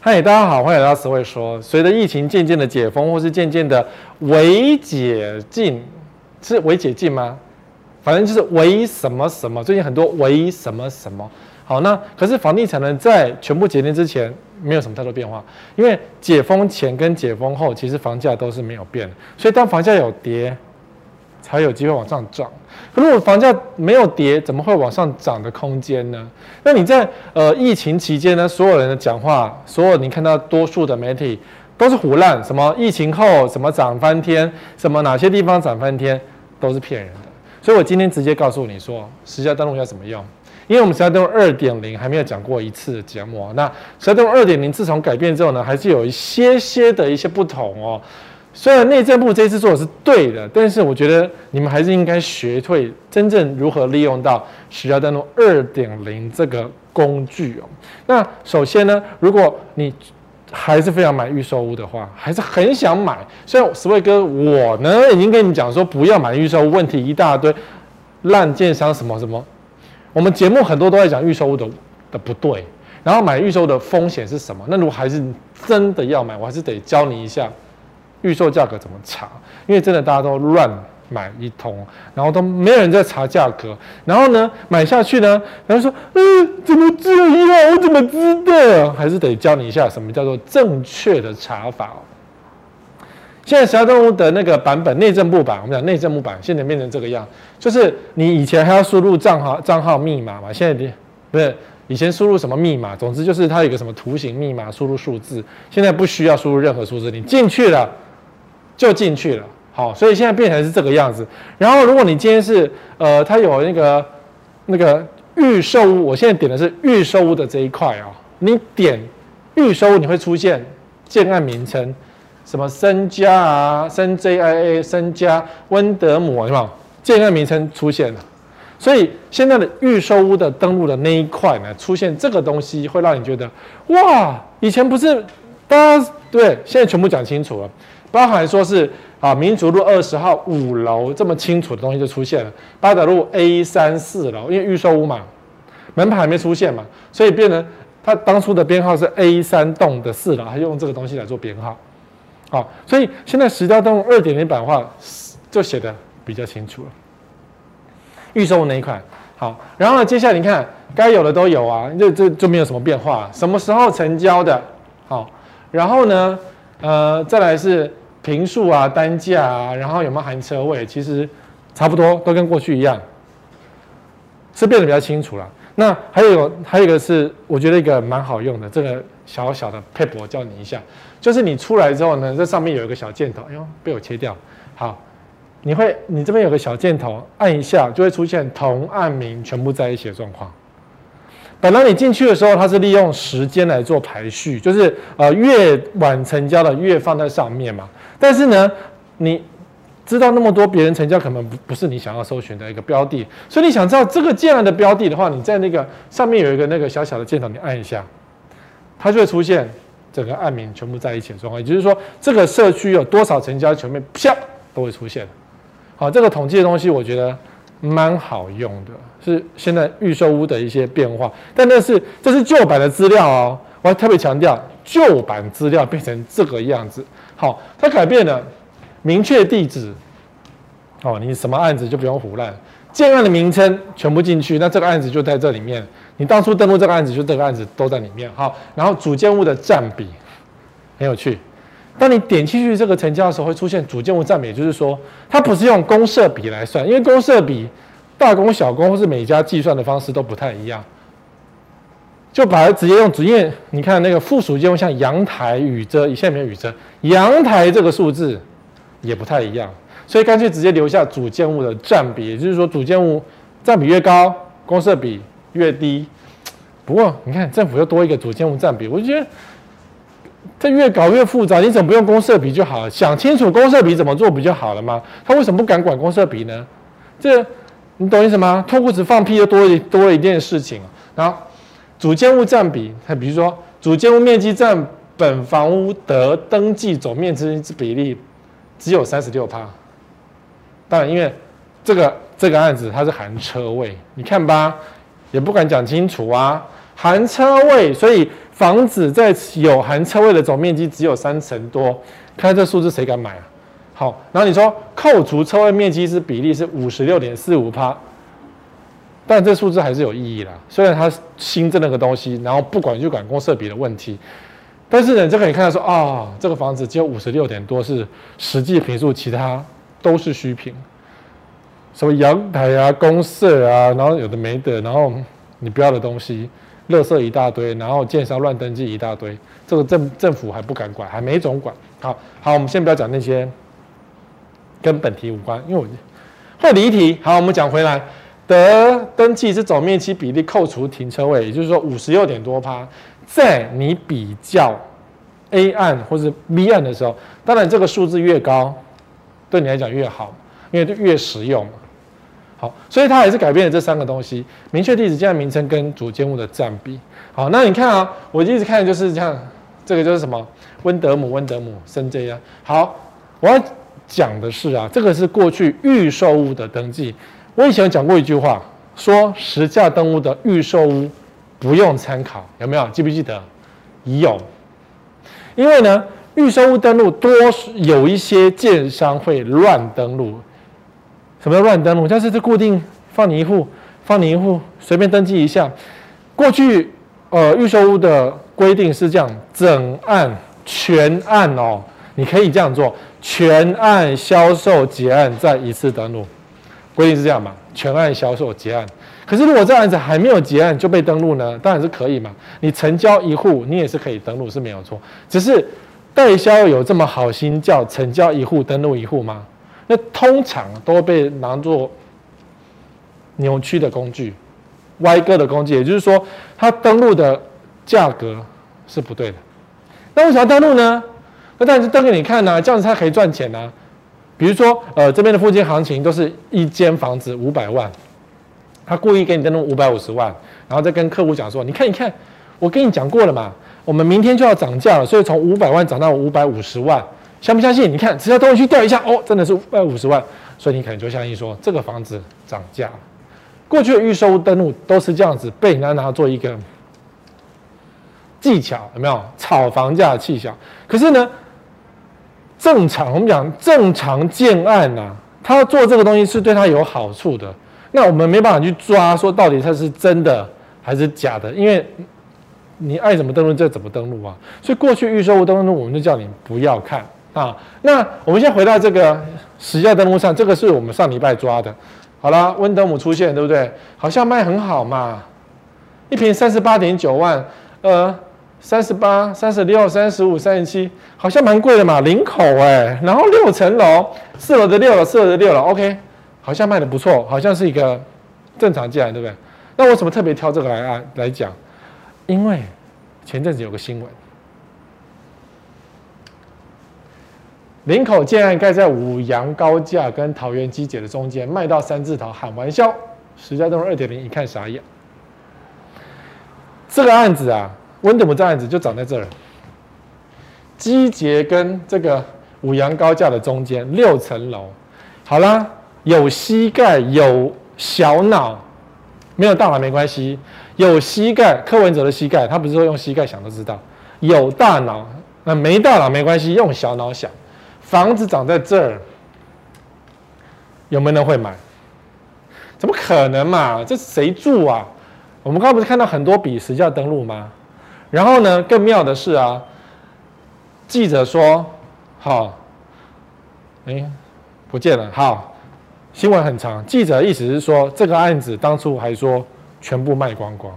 嗨，大家好，欢迎来到思维说。随着疫情渐渐的解封，或是渐渐的微解禁，是微解禁吗？反正就是微什么什么，最近很多微什么什么。好，那可是房地产呢，在全部解禁之前，没有什么太多变化，因为解封前跟解封后，其实房价都是没有变。所以当房价有跌，才有机会往上涨。如果房价没有跌，怎么会往上涨的空间呢？那你在呃疫情期间呢，所有人的讲话，所有你看到多数的媒体都是胡烂，什么疫情后什么涨翻天，什么哪些地方涨翻天，都是骗人的。所以我今天直接告诉你说，实价登录要怎么用。因为我们实价登录二点零还没有讲过一次的节目啊，那实价登录二点零自从改变之后呢，还是有一些些的一些不同哦。虽然内政部这次做的是对的，但是我觉得你们还是应该学会真正如何利用到实价登录二点零这个工具哦。那首先呢，如果你还是非常买预售屋的话，还是很想买，虽然思维哥我呢已经跟你们讲说不要买预售屋，问题一大堆，烂建商什么什么。我们节目很多都在讲预售屋的的不对，然后买预售的风险是什么？那如果还是真的要买，我还是得教你一下预售价格怎么查，因为真的大家都乱买一通，然后都没有人在查价格，然后呢买下去呢，然后说嗯怎么这样？我怎么知道？还是得教你一下什么叫做正确的查法。现在小动物的那个版本，内政部版，我们讲内政部版，现在变成这个样，就是你以前还要输入账号、账号密码嘛，现在不是以前输入什么密码，总之就是它有一个什么图形密码，输入数字，现在不需要输入任何数字，你进去了就进去了，好，所以现在变成是这个样子。然后如果你今天是呃，它有那个那个预售屋，我现在点的是预售屋的这一块啊、你点预售屋，你会出现建案名称。什么森嘉啊，森 JIA，森嘉温德姆是吧？建案名称出现了，所以现在的预售屋的登录的那一块呢，出现这个东西，会让你觉得哇，以前不是大家对，现在全部讲清楚了，包含说是啊，民族路二十号五楼这么清楚的东西就出现了，八德路 A 三四楼，因为预售屋嘛，门牌还没出现嘛，所以变成它当初的编号是 A 三栋的四楼，它用这个东西来做编号。好，所以现在实价登录二点零版的话，就写的比较清楚了。预售那一款，好，然后呢，接下来你看，该有的都有啊，这这就没有什么变化。什么时候成交的？好，然后呢，呃，再来是坪数啊、单价啊，然后有没有含车位？其实差不多，都跟过去一样，是变得比较清楚了。那还有还有一个是，我觉得一个蛮好用的，这个小小的撇步，我教你一下。就是你出来之后呢，这上面有一个小箭头，哎呦，被我切掉。好，你会，你这边有个小箭头，按一下就会出现同案名全部在一起的状况。本来你进去的时候，它是利用时间来做排序，就是呃越晚成交的越放在上面嘛。但是呢，你知道那么多别人成交可能不不是你想要搜寻的一个标的，所以你想知道这个这样的标的的话，你在那个上面有一个那个小小的箭头，你按一下，它就会出现。整个案名全部在一起的状况，也就是说，这个社区有多少成交，全面啪都会出现。好，这个统计的东西我觉得蛮好用的，是现在预售屋的一些变化。但那是这是旧版的资料哦，我还特别强调，旧版资料变成这个样子。好，它改变了明确地址。哦，你什么案子就不用胡乱，建案的名称全部进去，那这个案子就在这里面。你当初登录这个案子，就这个案子都在里面。好，然后主建物的占比很有趣。当你点进去这个成交的时候，会出现主建物占比，也就是说，它不是用公设比来算，因为公设比大公小公或是每家计算的方式都不太一样，就把它直接用主建。你看那个附属建物，像阳台、雨遮，以前没雨遮，阳台这个数字也不太一样，所以干脆直接留下主建物的占比，也就是说，主建物占比越高，公设比。越低，不过你看政府又多一个主建物占比，我就觉得这越搞越复杂。你怎么不用公设比就好了？想清楚公设比怎么做不就好了吗？他为什么不敢管公设比呢？这你懂意思吗？脱裤子放屁又多一多了一件事情。然后主建物占比，他比如说主建物面积占本房屋得登记总面积之比例只有三十六趴。当然，因为这个这个案子它是含车位，你看吧。也不敢讲清楚啊，含车位，所以房子在有含车位的总面积只有三成多，看这数字谁敢买啊？好，然后你说扣除车位面积是比例是五十六点四五趴，但这数字还是有意义啦。虽然它新增了个东西，然后不管就管公设比的问题，但是呢，这可以看到说啊、这个房子只有五十六点多是实际平数，其他都是虚平。什么阳台啊、公设啊，然后有的没的，然后你不要的东西，垃圾一大堆，然后建商乱登记一大堆，这个政政府还不敢管，还没总管。好好，我们先不要讲那些跟本题无关，因为我会离题。好，我们讲回来，得登记是总面积比例扣除停车位，也就是说五十六点多趴，在你比较 A 案或是 B 案的时候，当然这个数字越高，对你来讲越好，因为就越实用。好，所以它还是改变了这三个东西：明确地址、建案名称跟主建物的占比。好，那你看啊，我一直看的就是这样，这个就是什么温德姆，温德姆生这样。好，我要讲的是啊，这个是过去预售屋的登记。我以前讲过一句话，说实价登录的预售屋不用参考，有没有？记不记得？有，因为呢，预售屋登录多有一些建商会乱登录。什么叫乱登录？但是这固定放你一户，放你一户，随便登记一下。过去呃预售屋的规定是这样：整案全案哦，你可以这样做，全案销售结案再一次登录。规定是这样嘛？全案销售结案。可是如果这案子还没有结案就被登录呢？当然是可以嘛。你成交一户，你也是可以登录是没有错。只是代销有这么好心叫成交一户登录一户吗？那通常都被拿作扭曲的工具、歪歌的工具，也就是说，它登录的价格是不对的。那为什么要登录呢？那当然是登给你看呐、这样子它可以赚钱呐、比如说，呃，这边的附近行情都是一间房子五百万，他故意给你登录五百五十万，然后再跟客户讲说：“你看，你看，我跟你讲过了嘛，我们明天就要涨价了，所以从五百万涨到五百五十万。”相不相信？你看，只要东西去调一下，哦，真的是五百五十万，所以你可能就相信说这个房子涨价了。过去的预售登录都是这样子，被人家拿做一个技巧，有没有炒房价的技巧？可是呢，正常我们讲正常建案呐、啊，他做这个东西是对他有好处的。那我们没办法去抓说到底它是真的还是假的，因为。你爱怎么登录就怎么登录啊！所以过去预售屋登录，我们就叫你不要看啊。那我们先回到这个实价登录上，这个是我们上礼拜抓的。好了，温德姆出现，对不对？好像卖很好嘛，一瓶三十八点九万，呃，三十八、三十六、三十五、三十七，好像蛮贵的嘛，林口哎、然后六层楼，四楼的六楼，四楼的六楼，OK，好像卖的不错，好像是一个正常价，对不对？那为什么特别挑这个来啊来讲？因为前阵子有个新闻，林口建案盖在五羊高架跟桃园机捷的中间，卖到三字头，喊完销，实价登录二点零，一看傻眼。这个案子啊，温德姆这案子就长在这儿，机捷跟这个五羊高架的中间，六层楼，好啦，有膝盖，有小脑，没有大脑没关系。有膝盖，柯文哲的膝盖，他不是说用膝盖想都知道。有大脑，那没大脑没关系，用小脑想。房子长在这儿，有没有人会买？怎么可能嘛？这谁住啊？我们刚刚不是看到很多笔实价登录吗？然后呢，更妙的是啊，记者说，好，哎，不见了。好，新闻很长。记者意思是说，这个案子当初还说。全部卖光光，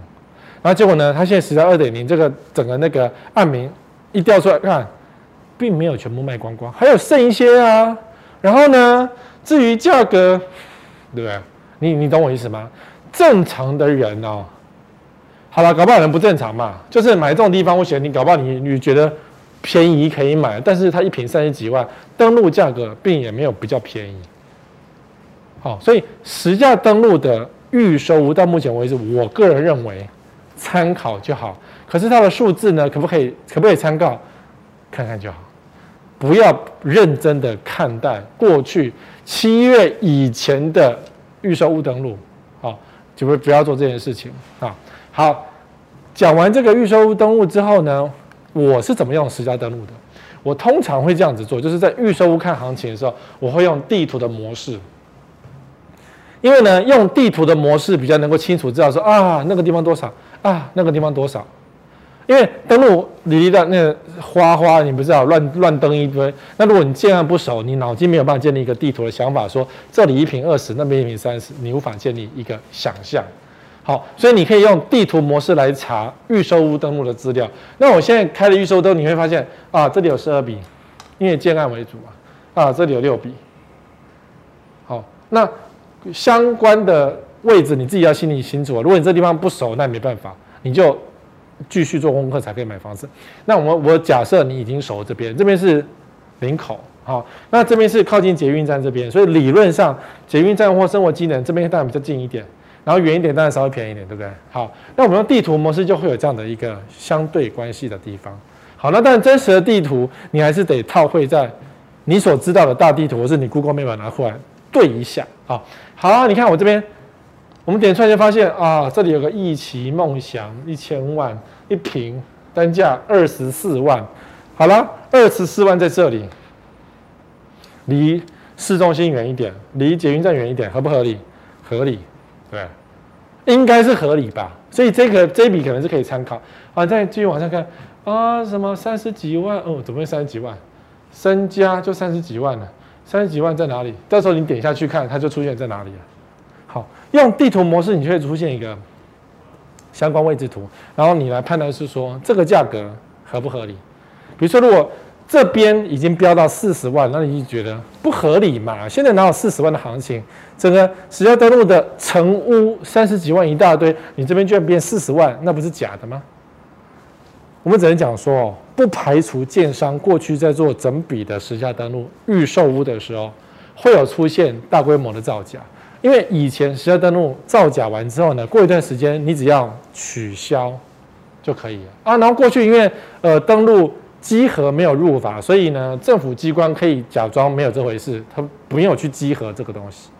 然后结果呢？他现在实价二点零，这个整个那个案名一调出来看，并没有全部卖光光，还有剩一些啊。然后呢，至于价格，对不对？你你懂我意思吗？正常的人哦，好了，搞不好人不正常嘛。就是买这种地方，我嫌你搞不好你你觉得便宜可以买，但是它一瓶三十几万，登录价格并也没有比较便宜。好，所以实价登录的。预售屋到目前为止，我个人认为参考就好。可是它的数字呢，可不可以可不可以参考？看看就好，不要认真的看待过去七月以前的预售屋登录，好，就不不要做这件事情啊。好，讲完这个预售屋登录之后呢，我是怎么用实价登录的？我通常会这样子做，就是在预售屋看行情的时候，我会用地图的模式，因为呢，用地图的模式比较能够清楚知道说啊，那个地方多少啊，那个地方多少。因为登录里的那个花花，你不知道乱乱登一堆。那如果你建案不熟，你脑筋没有办法建立一个地图的想法，说这里一坪二十，那边一坪三十，你无法建立一个想象。好，所以你可以用地图模式来查预售屋登录的资料。那我现在开了预售登，你会发现啊，这里有十二笔，因为建案为主啊，啊，这里有六笔。好，那相关的位置你自己要心里清楚。如果你这地方不熟，那没办法，你就。继续做功课才可以买房子。那我们我假设你已经熟这边，这边是林口，好，那这边是靠近捷运站这边，所以理论上捷运站或生活机能这边当然比较近一点，然后远一点当然稍微便宜一点，对不对？好，那我们用地图模式就会有这样的一个相对关系的地方。好，那但真实的地图你还是得套会在你所知道的大地图，或是你 Google Map 拿过来对一下。好，好，你看我这边。我们点出来就发现啊，这里有个一期梦想一千万一平，单价二十四万。好了，二十四万在这里，离市中心远一点，离捷运站远一点，合不合理？合理，对，应该是合理吧。所以这个这笔可能是可以参考。啊，再继续往下看啊，什么三十几万？哦，怎么会三十几万？身家就三十几万了，三十几万在哪里？到时候你点下去看，它就出现在哪里了。用地图模式，你就会出现一个相关位置图，然后你来判断是说这个价格合不合理。比如说，如果这边已经飙到四十万，那你就觉得不合理嘛？现在哪有四十万的行情？整个实价登录的成屋三十几万一大堆，你这边居然变四十万，那不是假的吗？我们只能讲说哦，不排除建商过去在做整笔的实价登录预售屋的时候，会有出现大规模的造假。因为以前实价登录造假完之后呢，过一段时间你只要取消就可以了啊。然后过去因为呃登录稽核没有入法，所以呢政府机关可以假装没有这回事，他没有去稽核这个东西。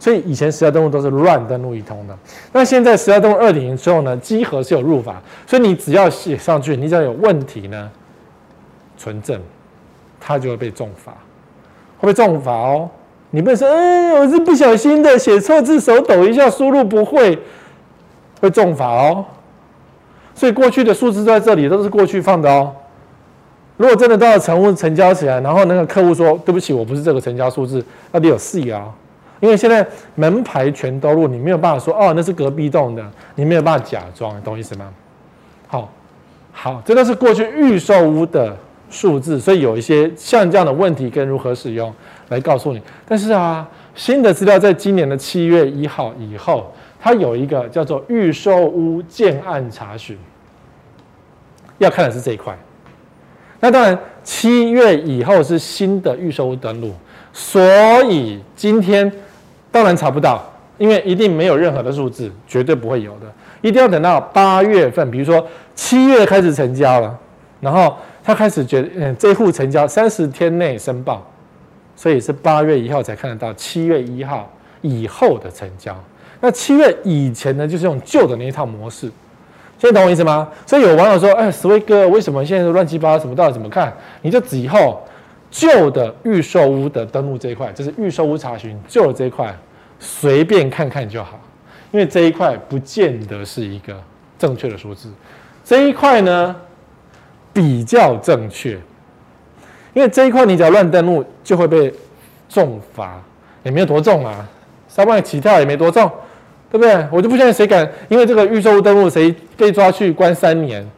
所以以前实价登录都是乱登录一通的。那现在实价登录二点零之后呢，稽核是有入法，所以你只要写上去，你只要有问题呢，存证，它就会被重罚，会被重罚哦。你不能说，哎，我是不小心的，写错字，手抖一下，输入不会，会重罚哦。所以过去的数字在这里都是过去放的哦。如果真的到了成屋成交起来，然后那个客户说，对不起，我不是这个成交数字，那得有事啊。因为现在门牌全都录，你没有办法说，哦，那是隔壁栋的，你没有办法假装，懂意思吗？好，好，这个是过去预售屋的数字，所以有一些像这样的问题跟如何使用。来告诉你，但是啊，新的资料在今年的七月一号以后，它有一个叫做预售屋建案查询，要看的是这一块。那当然，七月以后是新的预售屋登录，所以今天当然查不到，因为一定没有任何的数字，绝对不会有的，一定要等到八月份，比如说七月开始成交了，然后他开始觉得，嗯，这户成交三十天内申报。所以是八月一号才看得到，七月一号以后的成交。那七月以前呢，就是用旧的那一套模式。现在懂我意思吗？所以有网友说：“哎，石威哥，为什么现在都乱七八糟？什么到底怎么看？”你就以后旧的预售屋的登录这一块，就是预售屋查询旧的这一块，随便看看就好，因为这一块不见得是一个正确的数字。这一块呢，比较正确。因为这一块你只要乱登录，就会被重罚，也没有多重啊，三万起跳也没多重，对不对？我就不相信谁敢，因为这个预售登录，谁被抓去关三年？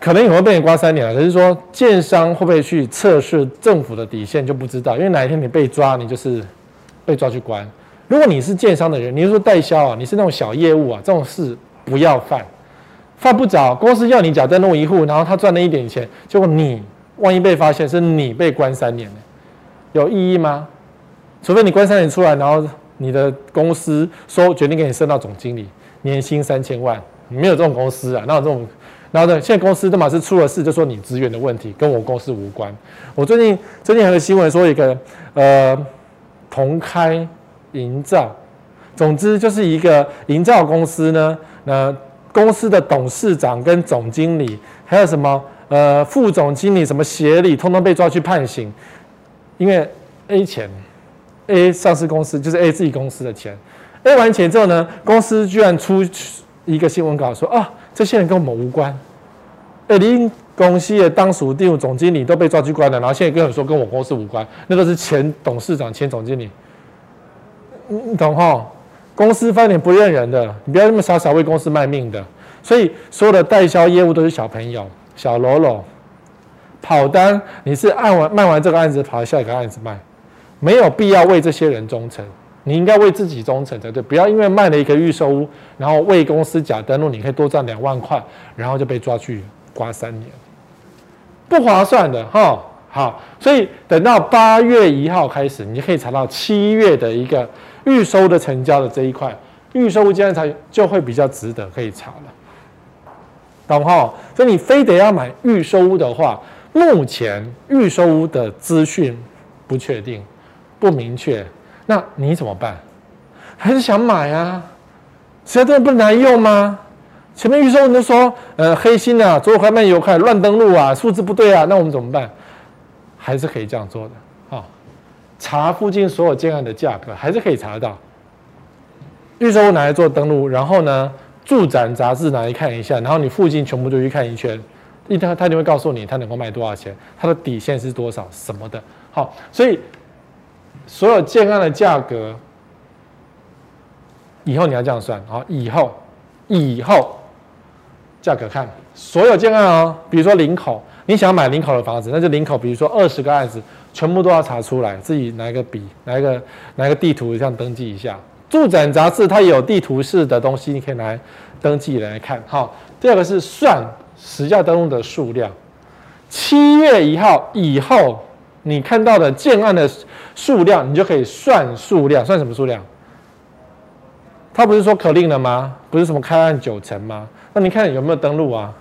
可能也会被你关三年了。可是说建商会不会去测试政府的底线就不知道，因为哪一天你被抓，你就是被抓去关。如果你是建商的人，你是说代销啊，你是那种小业务啊，这种事不要犯。犯不着，公司要你假再弄一户，然后他赚了一点钱，结果你万一被发现，是你被关三年呢，有意义吗？除非你关三年出来，然后你的公司说决定给你升到总经理，年薪三千万，没有这种公司啊，哪有这种？然后呢，现在公司都嘛是出了事，就说你资源的问题，跟我公司无关。我最近最近有个新闻说一个呃同开营造，总之就是一个营造公司呢，那。公司的董事长跟总经理，还有什么呃副总经理、什么协理，通通被抓去判刑，因为 A 钱，A 上市公司就是 A 自己公司的钱，A 完钱之后呢，公司居然出一个新闻稿说啊，这些人跟我们无关，哎，您公司的当属第五总经理都被抓去关了，然后现在跟我说跟我公司无关，那个是前董事长、前总经理，你懂哈？公司翻脸不认人的，你不要那么傻傻为公司卖命的。所以所有的代销业务都是小朋友、小喽啰，跑单你是按完卖完这个案子跑下一个案子卖，没有必要为这些人忠诚，你应该为自己忠诚才对。不要因为卖了一个预售屋，然后为公司假登录，你可以多赚两万块，然后就被抓去关三年，不划算的哈。好，所以等到八月一号开始，你就可以查到七月的一个预收的成交的这一块，预售物件才就会比较值得可以查了，懂哈？所以你非得要买预收屋的话，目前预售屋的资讯不确定、不明确，那你怎么办？还是想买啊？现在这不难用吗？前面预售你都说，呃，黑心啊，左快慢右快，乱登录啊，数字不对啊，那我们怎么办？还是可以这样做的啊，查附近所有建案的价格，还是可以查得到。预售拿来做登录，然后呢，住展杂志拿来看一下，然后你附近全部都去看一圈，一他他就会告诉你他能够卖多少钱，他的底线是多少什么的。好，所以所有建案的价格，以后你要这样算啊，以后以后价格看所有建案啊，比如说林口。你想买林口的房子，那就林口，比如说二十个案子，全部都要查出来，自己拿一个笔，拿一个拿一个地图，这样登记一下。住展杂志它有地图式的东西，你可以来登记来看。好，第二个是算实价登录的数量。七月一号以后，你看到的建案的数量，你就可以算数量，算什么数量？他不是说可令了吗？不是什么开案九成吗？那你看有没有登录啊？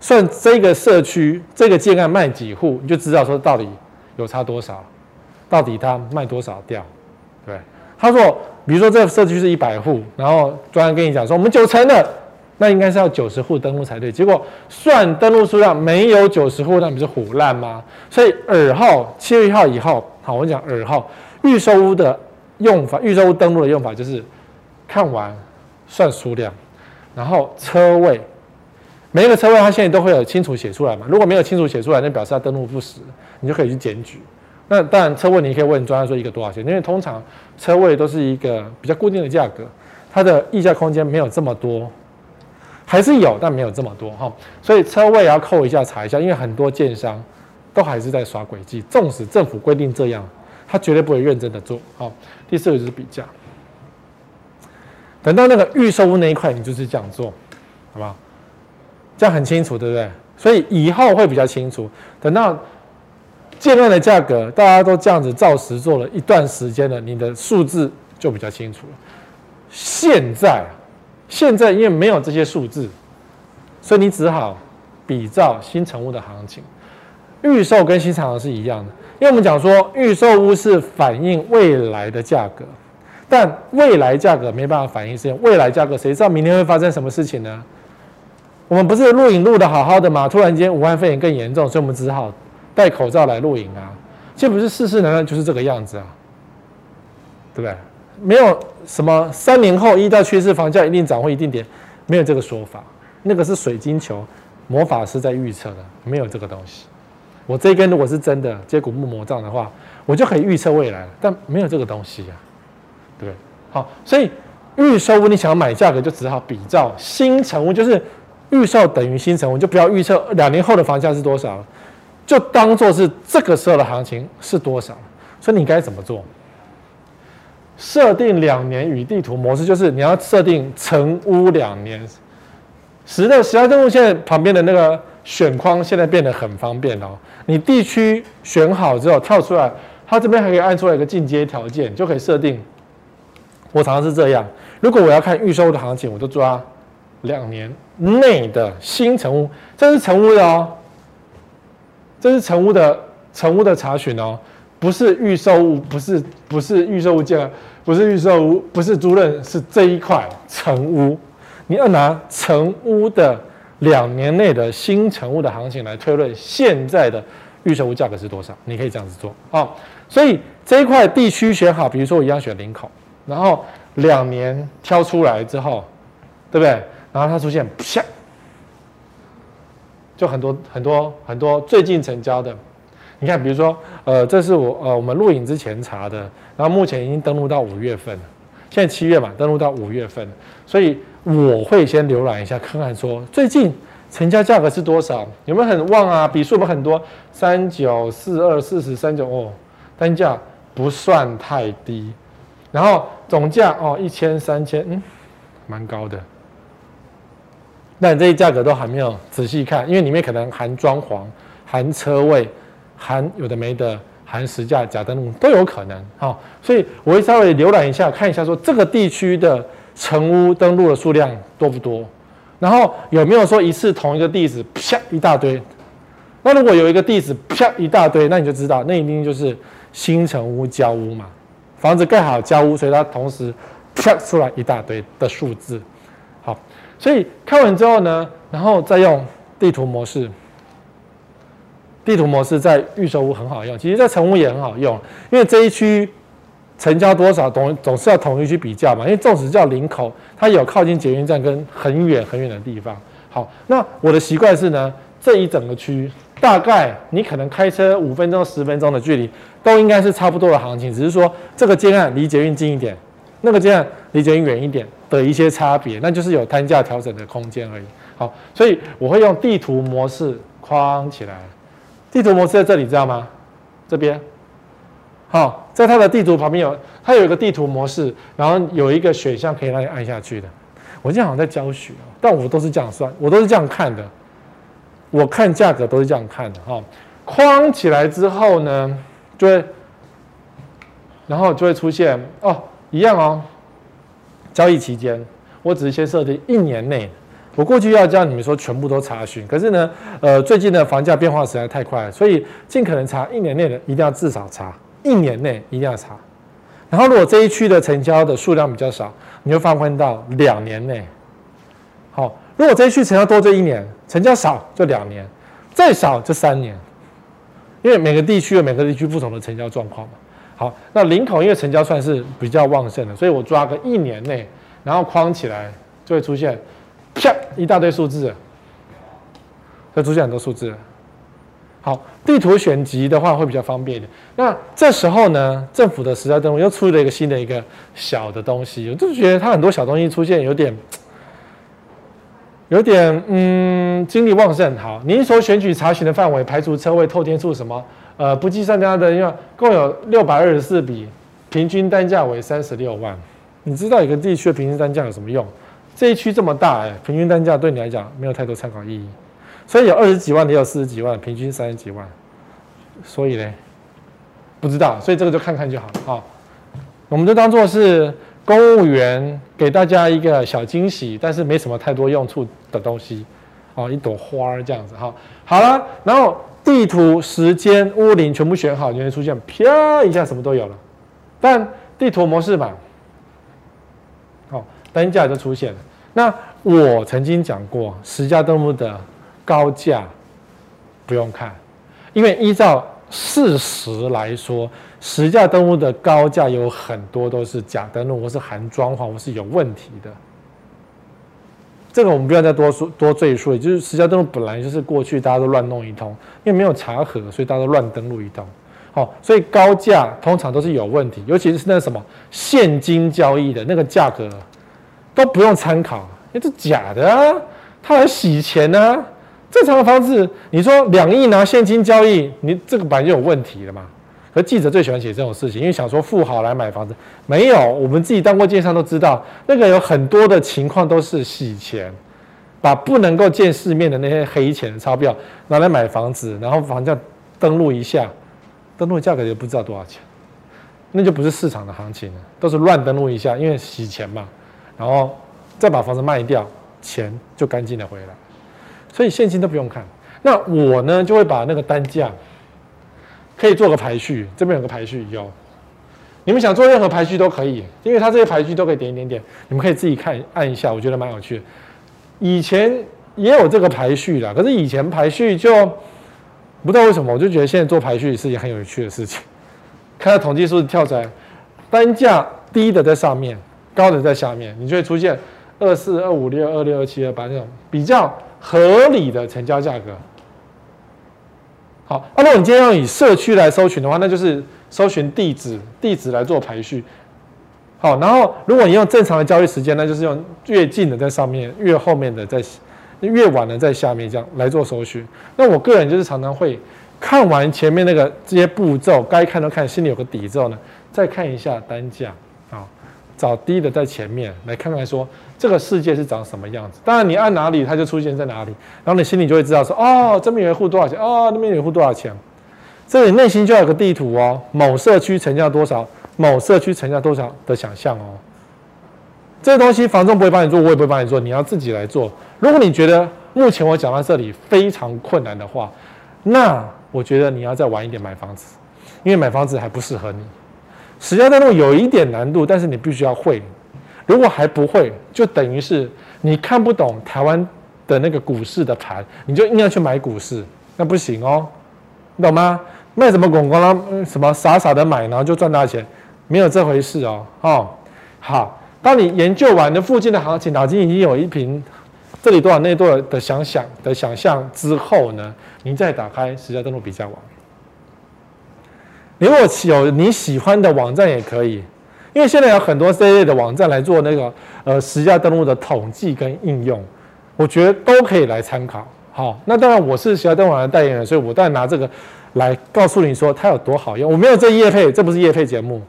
算这个社区这个建案卖几户，你就知道说到底有差多少，到底他卖多少掉，对。他说，比如说这个社区是一百户，然后专案跟你讲说我们九成的，那应该是要九十户登录才对。结果算登录数量没有九十户，那不是唬烂吗？所以二号七月一号以后，好，我讲二号预售屋的用法，预售屋登录的用法就是看完算数量，然后车位。每一个车位，它现在都会有清楚写出来嘛？如果没有清楚写出来，那表示它登录不实，你就可以去检举。那当然，车位你可以问专家说一个多少钱，因为通常车位都是一个比较固定的价格，它的溢价空间没有这么多，还是有，但没有这么多哈。所以车位也要扣一下查一下，因为很多建商都还是在耍诡计，纵使政府规定这样，他绝对不会认真的做。好，第四个就是比价，等到那个预售屋那一块，你就是这样做，好不好？这样很清楚，对不对？所以以后会比较清楚。等到建案的价格，大家都这样子照实做了一段时间了，你的数字就比较清楚了。现在，现在因为没有这些数字，所以你只好比照新成屋的行情。预售跟新成屋是一样的，因为我们讲说预售屋是反映未来的价格，但未来价格没办法反映事情。未来价格谁知道明天会发生什么事情呢？我们不是录影录得好好的吗？突然间武汉肺炎更严重，所以我们只好戴口罩来录影啊。这不是世事难料就是这个样子啊？对不对？没有什么三年后依照趋势房价一定涨或一定跌，没有这个说法。那个是水晶球，魔法师在预测的，没有这个东西。我这一根如果是真的接骨木魔杖的话，我就可以预测未来了，但没有这个东西啊，对不对？好，所以预售屋你想要买价格，就只好比照新成屋，就是。预售等于新城，我，就不要预测两年后的房价是多少，就当做是这个时候的行情是多少。所以你该怎么做？设定两年与地图模式，就是你要设定成屋两年。实在实在登录现在旁边的那个选框现在变得很方便哦。你地区选好之后跳出来，它这边还可以按出来一个进阶条件，就可以设定。我常常是这样，如果我要看预售的行情，我就抓。两年内的新成屋，这是成屋的哦，这是成屋的成屋的查询哦，不是预售屋，不是不是预售物件，不是预售屋，不是租赁，是这一块成屋。你要拿成屋的两年内的新成屋的行情来推论现在的预售屋价格是多少，你可以这样子做啊。所以这一块地区选好，比如说我一样选林口，然后两年挑出来之后，对不对？然后它出现啪，就很多很多很多最近成交的，你看，比如说呃，这是我呃我们录影之前查的，然后目前已经登录到五月份了，现在七月嘛，登录到五月份，所以我会先浏览一下，看看说最近。成交价格是多少？有没有很旺啊？笔数不很多？三九四二四十三九哦，单价不算太低，然后总价哦一千三千，嗯，蛮高的。那你这些价格都还没有仔细看，因为里面可能含装潢、含车位、含有的没的、含实价假登录都有可能。好，所以我会稍微浏览一下，看一下说这个地区的成屋登录的数量多不多。然后有没有说一次同一个地址啪一大堆？那如果有一个地址啪一大堆，那你就知道那一定就是新成屋交屋嘛，房子盖好交屋，所以它同时啪出来一大堆的数字。所以看完之后呢，然后再用地图模式。地图模式在预售屋很好用，其实在成屋也很好用，因为这一区。成交多少总总是要统一去比较嘛，因为纵使叫林口，它有靠近捷运站跟很远很远的地方。好，那我的习惯是呢，这一整个区大概你可能开车五分钟十分钟的距离，都应该是差不多的行情，只是说这个建案离捷运近一点，那个这样离捷运远一点的一些差别，那就是有单价调整的空间而已。好，所以我会用地图模式框起来，地图模式在这里知道吗？这边。好，在它的地图旁边有，它有一个地图模式，然后有一个选项可以让你按下去的。我现在好像在教学，但我都是这样算，我都是这样看的。我看价格都是这样看的。哈，框起来之后呢，就会，然后就会出现哦，一样哦。交易期间，我只是先设定一年内。我过去要叫你们说全部都查询，可是呢，呃，最近的房价变化实在太快了，所以尽可能查一年内的，一定要至少查。一年内一定要查，然后如果这一区的成交的数量比较少，你就放宽到两年内。好，如果这一区成交多这一年，成交少就两年，再少就三年，因为每个地区有每个地区不同的成交状况嘛。好，那林口因为成交算是比较旺盛的，所以我抓个一年内，然后框起来就会出现啪一大堆数字，会出现很多数字。好，地图选集的话会比较方便一点。那这时候呢，政府的实价登录又出了一个新的一个小的东西，我就觉得它很多小东西出现有点，有点嗯精力旺盛。好，您所选取查询的范围排除车位透天处什么，呃，不计算它的，因为共有六百二十四笔，平均单价为三十六万。你知道一个地区的平均单价有什么用？这一区这么大，哎，平均单价对你来讲没有太多参考意义。所以有二十几万，也有四十几万，平均三十几万。所以呢，不知道，所以这个就看看就好了啊。我们就当做是公务员给大家一个小惊喜，但是没什么太多用处的东西。哦，一朵花儿这样子哈。好了，然后地图、时间、屋龄全部选好，就会出现啪一下，什么都有了。但地图模式嘛，好，单价就出现了。那我曾经讲过，实价登录的。高价不用看，因为依照事实来说，实价登录的高价有很多都是假登录，或是含装潢，或是有问题的。这个我们不要再多说多赘述，也就是实价登录本来就是过去大家都乱弄一通，因为没有查核，所以大家都乱登录一通。好，所以高价通常都是有问题，尤其是那什么现金交易的那个价格都不用参考，因为这假的啊，他来洗钱呢、正常的方式，你说两亿拿现金交易，你这个本来就有问题了嘛？可记者最喜欢写这种事情，因为想说富豪来买房子，没有，我们自己当过建商都知道，那个有很多的情况都是洗钱，把不能够见世面的那些黑钱钞票拿来买房子，然后房价登录一下，登录价格也不知道多少钱，那就不是市场的行情了，都是乱登录一下，因为洗钱嘛，然后再把房子卖掉，钱就干净的回来。所以现金都不用看，那我呢就会把那个单价可以做个排序，这边有个排序有，你们想做任何排序都可以，因为它这些排序都可以点一点点，你们可以自己看按一下，我觉得蛮有趣的。以前也有这个排序啦，可是以前排序就不知道为什么，我就觉得现在做排序是一件很有趣的事情。看到统计数字跳出来，单价低的在上面，高的在下面，你就会出现二四、二五六、二六、二七、二八那种比较合理的成交价格。好，那如果你今天要以社区来搜寻的话，那就是搜寻地址，地址来做排序。好，然后如果你用正常的交易时间，那就是用越近的在上面，越后面的在，越晚的在下面，这样来做搜寻。那我个人就是常常会看完前面那个这些步骤，该看都看，心里有个底之后呢，再看一下单价。找低的在前面来看看，说这个世界是长什么样子。当然，你按哪里，它就出现在哪里，然后你心里就会知道说，哦，这边有一户多少钱，哦，那边有一户多少钱。这里内心就要有个地图哦，某社区成交多少，某社区成交多少的想象哦。这东西房仲不会帮你做，我也不会帮你做，你要自己来做。如果你觉得目前我讲到这里非常困难的话，那我觉得你要再晚一点买房子，因为买房子还不适合你。实价登录有一点难度，但是你必须要会。如果还不会，就等于是你看不懂台湾的那个股市的盘，你就硬要去买股市，那不行哦，你懂吗？卖什么广告啦？什么傻傻的买，然后就赚大钱，没有这回事哦。哦，好，当你研究完的附近的行情，脑筋已经有一瓶这里多少那多少的想想的想象之后呢，你再打开实价登录比价网。如果有你喜欢的网站也可以，因为现在有很多这类的网站来做那个呃实价登录的统计跟应用，我觉得都可以来参考。好，那当然我是实价登录网的代言人，所以我当然拿这个来告诉你说它有多好用。我没有这业配，这不是业配节目，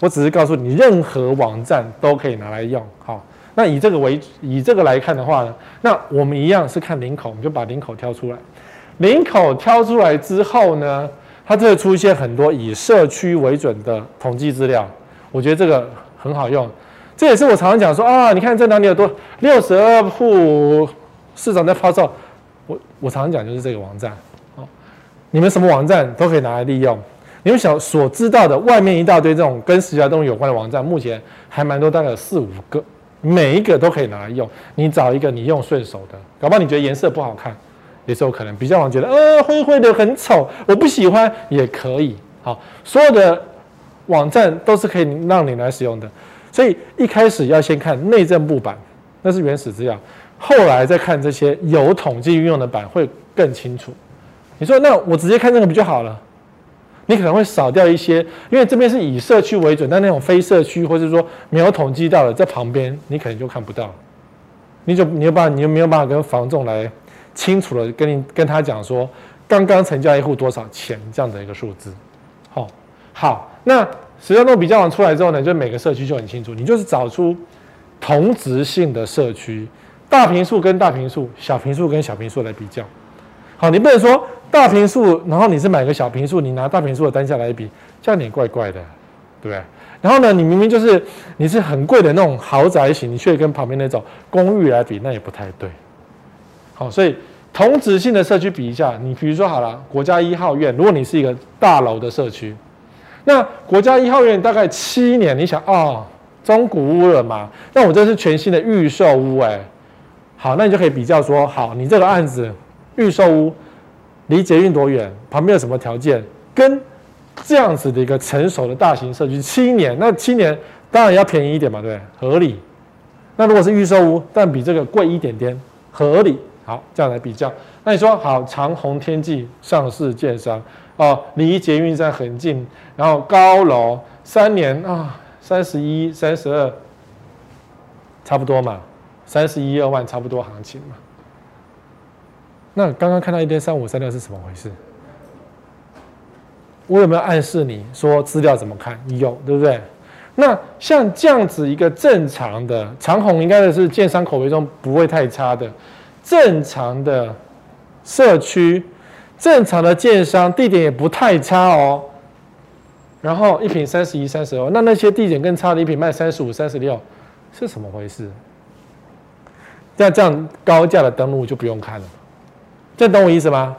我只是告诉你任何网站都可以拿来用。好，那以这个为以这个来看的话呢，那我们一样是看领口，我们就把领口挑出来。领口挑出来之后呢，它就会出现很多以社区为准的统计资料，我觉得这个很好用。这也是我常常讲说啊，你看这哪里有多六十二户市场在发售，我我常常讲就是这个网站。好，你们什么网站都可以拿来利用。你们想所知道的外面一大堆这种跟石家庄有关的网站，目前还蛮多，大概有四五个，每一个都可以拿来用。你找一个你用顺手的，搞不好你觉得颜色不好看。也是有可能，比较网觉得呃灰灰的很丑，我不喜欢也可以。好，所有的网站都是可以让你来使用的，所以一开始要先看内政部版，那是原始资料，后来再看这些有统计运用的版会更清楚。你说那我直接看这个不就好了？你可能会少掉一些，因为这边是以社区为准，但那种非社区或者说没有统计到的，在旁边你可能就看不到，你就你有办法，你就没有办法跟房仲来。清楚的跟你跟他讲说，刚刚成交一户多少钱这样的一个数字，好，好，那实价登录比较网出来之后呢，就每个社区就很清楚，你就是找出同质性的社区，大平数跟大平数，小平数跟小平数来比较，好，你不能说大平数，然后你是买个小平数，你拿大平数的单价来比，这样有点怪怪的，对不对？然后呢，你明明就是你是很贵的那种豪宅型，你却跟旁边那种公寓来比，那也不太对。好，所以同质性的社区比一下，你比如说好了，国家一号院，如果你是一个大楼的社区，那国家一号院大概七年，你想哦，中古屋了嘛？那我这是全新的预售屋，哎，好，那你就可以比较说，好，你这个案子预售屋离捷运多远，旁边有什么条件，跟这样子的一个成熟的大型社区七年，那七年当然要便宜一点嘛，对不对？合理。那如果是预售屋，但比这个贵一点点，合理。好，这样来比较。那你说好，长虹天际上市建商哦，离捷运站很近，然后高楼三年啊，三十一、三十二，差不多嘛，三十一二万差不多行情嘛。那刚刚看到一天三五三六是怎么回事？我有没有暗示你说资料怎么看？有，对不对？那像这样子一个正常的长虹，应该是建商口碑中不会太差的。正常的社区，正常的建商，地点也不太差哦。然后一坪三十一、三十二，那那些地点更差的一坪卖三十五、三十六，是怎么回事？那这样高价的登录就不用看了，这懂我意思吗？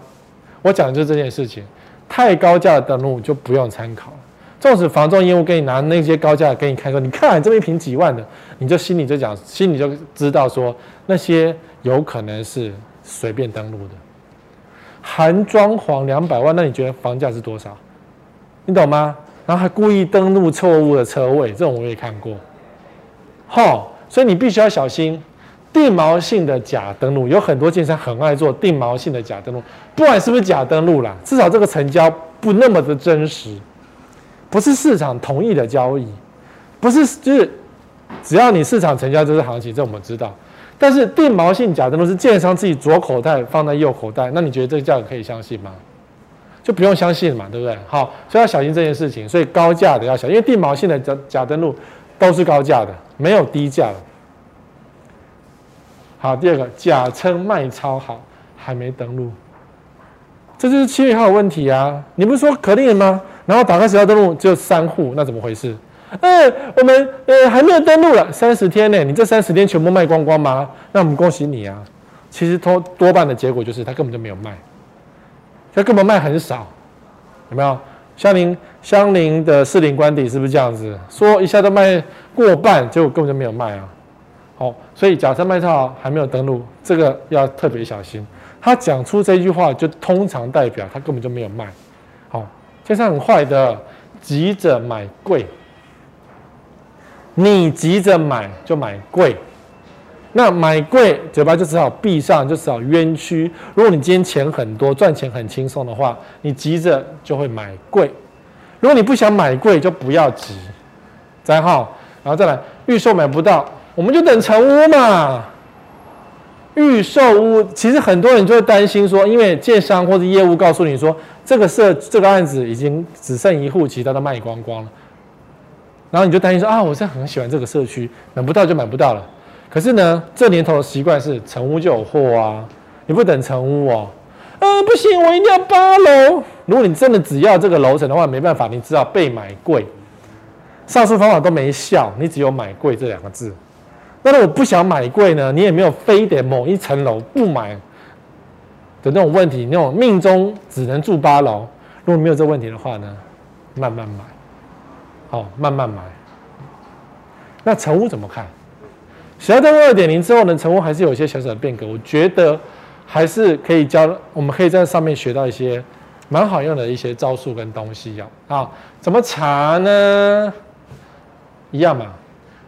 我讲的就是这件事情，太高价的登录就不用参考。纵使房仲业务给你拿那些高价给你看说，你看这么一瓶几万的，你就心里就讲，心里就知道说那些有可能是随便登录的，含装潢两百万，那你觉得房价是多少？你懂吗？然后还故意登录错误的车位，这种我也看过。好，所以你必须要小心定毛性的假登录，有很多建商很爱做定毛性的假登录，不管是不是假登录啦，至少这个成交不那么的真实。不是市场同意的交易，不是就是只要你市场成交就是行情，这我们知道。但是定毛性假登录是建商自己左口袋放在右口袋，那你觉得这个价格可以相信吗？就不用相信嘛，对不对？好，所以要小心这件事情。所以高价的要小心，因为定毛性的假假登录都是高价的，没有低价的。好，第二个假称卖超好还没登录，这就是七月号的问题啊！你不是说可定了吗？然后打开实价登录只有三户，那怎么回事？哎，我们呃还没有登录了三十天呢，你这三十天全部卖光光吗？那我们恭喜你啊！其实多多半的结果就是他根本就没有卖，他根本卖很少，有没有？相邻相邻的士林官邸是不是这样子？说一下都卖过半，结果根本就没有卖啊！好，所以假设卖套还没有登录，这个要特别小心。他讲出这句话，就通常代表他根本就没有卖。好。现在很坏的，急着买贵。你急着买就买贵，那买贵嘴巴就只好闭上，就只好冤屈。如果你今天钱很多，赚钱很轻松的话，你急着就会买贵。如果你不想买贵，就不要急。再好，然后再来，预售买不到，我们就等成屋嘛。预售屋其实很多人就会担心说，因为建商或者业务告诉你说，这个社这个案子已经只剩一户，其他都卖光光了。然后你就担心说啊，我真的很喜欢这个社区，买不到就买不到了。可是呢，这年头的习惯是成屋就有货啊，你不等成屋哦。呃，不行，我一定要八楼。如果你真的只要这个楼层的话，没办法，你只好被买贵。上述方法都没效，你只有买贵这两个字。那如果不想买贵呢？你也没有非得某一层楼不买的那种问题，那种命中只能住八楼。如果没有这问题的话呢，慢慢买，好，慢慢买。那成屋怎么看？实价登录二点零之后呢，成屋还是有一些小小的变革。我觉得还是可以教，我们可以在上面学到一些蛮好用的一些招数跟东西哦。好，怎么查呢？一样嘛，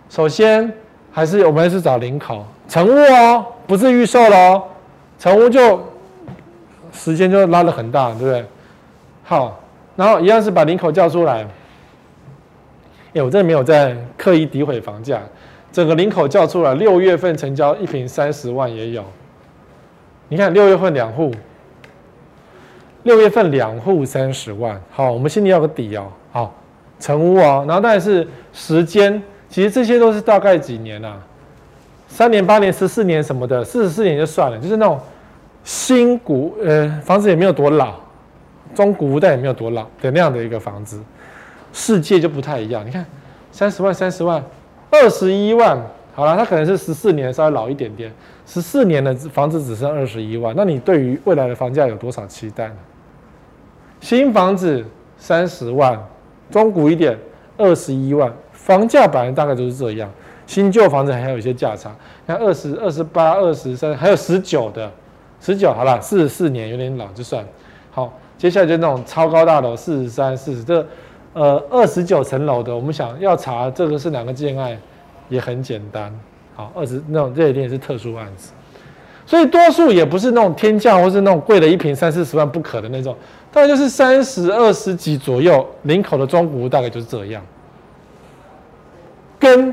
首先。还是我们还是找林口成屋哦，不是预售喽。成屋就时间就拉得很大，对不对？好，然后一样是把林口叫出来。哎，我真的没有在刻意诋毁房价，整个林口叫出来，六月份成交一平三十万也有。你看六月份两户，六月份两户三十万。好，我们心里要个底哦。好，成屋哦，然后但是时间。其实这些都是大概几年啊，三年、八年、十四年什么的，四十四年就算了，就是那种新古呃房子也没有多老，中古但也没有多老的那样的一个房子，世界就不太一样。你看，三十万、三十万、二十一万，好了，它可能是十四年稍微老一点点，十四年的房子只剩二十一万，那你对于未来的房价有多少期待呢？新房子三十万，中古一点二十一万。房价本来大概都是这样，新旧房子还有一些价差，像二十二十八、二十三，还有十九的，十九好了，四十四年有点老就算。好，接下来就那种超高大楼，四十三、四十这，呃，二十九层楼的，我们想要查这个是哪个建案，也很简单。好，二十那种这一定也是特殊案子，所以多数也不是那种天价或是那种贵的一瓶三四十万不可的那种，大概就是三十二十几左右，林口的中古屋大概就是这样。跟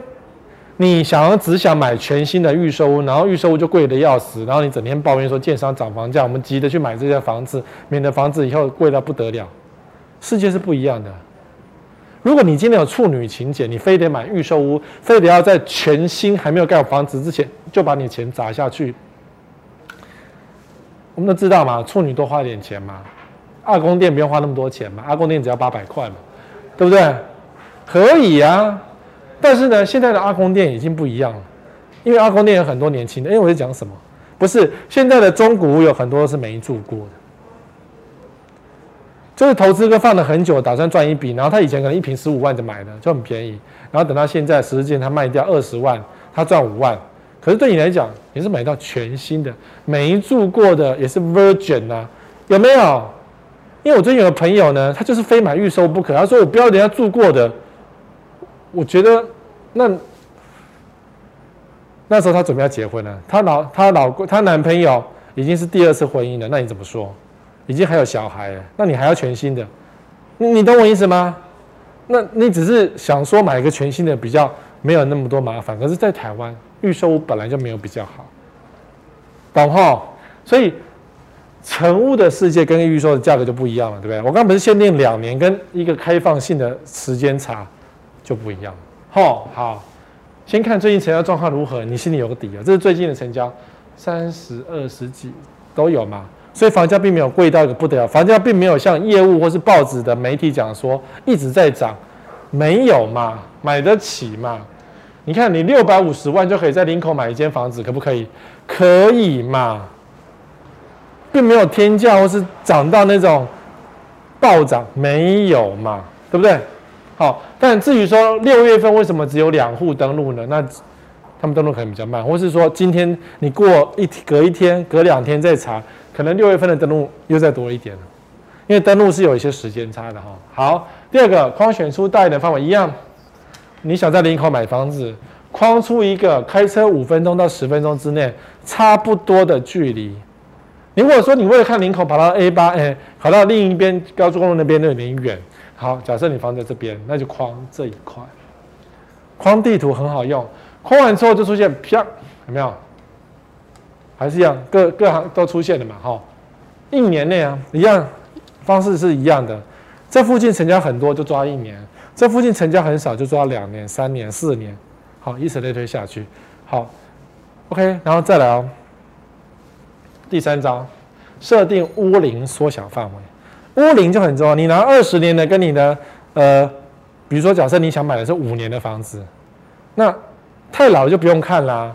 你想要只想买全新的预售屋，然后预售屋就贵的要死，然后你整天抱怨说建商涨房价，我们急着去买这些房子，免得房子以后贵到不得了。世界是不一样的。如果你今天有处女情结，你非得买预售屋，非得要在全新还没有盖好房子之前就把你钱砸下去，我们都知道嘛，处女多花一点钱嘛，阿公店不用花那么多钱嘛，阿公店只要八百块嘛，对不对？可以啊。但是呢，现在的阿公店已经不一样了，因为阿公店有很多年轻的。因为我在讲什么？不是现在的中古屋有很多是没住过的，就是投资客放了很久，打算赚一笔，然后他以前可能一瓶十五万就买的，就很便宜，然后等到现在十件他卖掉二十万，他赚五万。可是对你来讲，你是买到全新的，没住过的，也是 Virgin 啊，有没有？因为我最近有个朋友呢，他就是非买预售不可，他说我不要人家住过的。我觉得那那时候他准备要结婚了，他老他老公他男朋友已经是第二次婚姻了，那你怎么说？已经还有小孩了，那你还要全新的？你你懂我意思吗？那你只是想说买一个全新的比较没有那么多麻烦，可是，在台湾。预售屋本来就没有比较好，懂齁？所以成屋的世界跟预售的价格就不一样了，对不对？我刚不是限定两年，跟一个开放性的时间差就不一样。齁，好，先看最近成交状况如何，你心里有个底啊。这是最近的成交，三十二十几都有嘛？所以房价并没有贵到一个不得了，房价并没有像业务或是报纸的媒体讲说一直在涨，没有嘛？买得起嘛？你看，你六百五十万就可以在林口买一间房子，可不可以？可以嘛？并没有天价或是涨到那种暴涨，没有嘛？对不对？好，但至于说六月份为什么只有两户登录呢？那他们登录可能比较慢，或是说今天你过一隔一天、隔两天再查，可能六月份的登录又再多一点了，因为登录是有一些时间差的哈。好，第二个，框选出大一点范围一样。你想在林口买房子，框出一个开车五分钟到十分钟之内差不多的距离。如果说你为了看林口跑到 A 八，哎，跑到另一边高速公路那边那有点远。好，假设你房子在这边，那就框这一块。框地图很好用，框完之后就出现啪，有没有？还是一样，各各行都出现了嘛？哈，一年内啊，一样方式是一样的。这附近成交很多，就抓一年。这附近成交很少，就抓两年、三年、四年，好，以此类推下去。好，OK，然后再来哦。第三招，设定屋龄缩小范围。屋龄就很重要，你拿二十年的跟你的呃，比如说假设你想买的是五年的房子，那太老就不用看啦。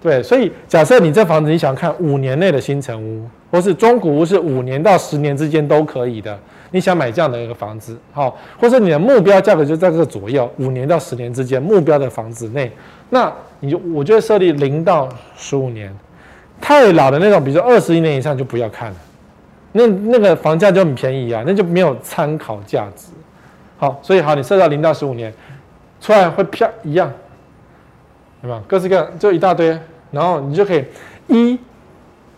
对，所以假设你这房子你想看五年内的新成屋，或是中古屋，是五年到十年之间都可以的。你想买这样的一个房子，好，或者你的目标价格就在这个左右，五年到十年之间目标的房子内，那你就我就设立零到十五年，太老的那种，比如说二十一年以上就不要看了，那那个房价就很便宜啊，那就没有参考价值。好，所以好，你设到零到十五年，出来会啪一样，对吧？各式各样就一大堆，然后你就可以一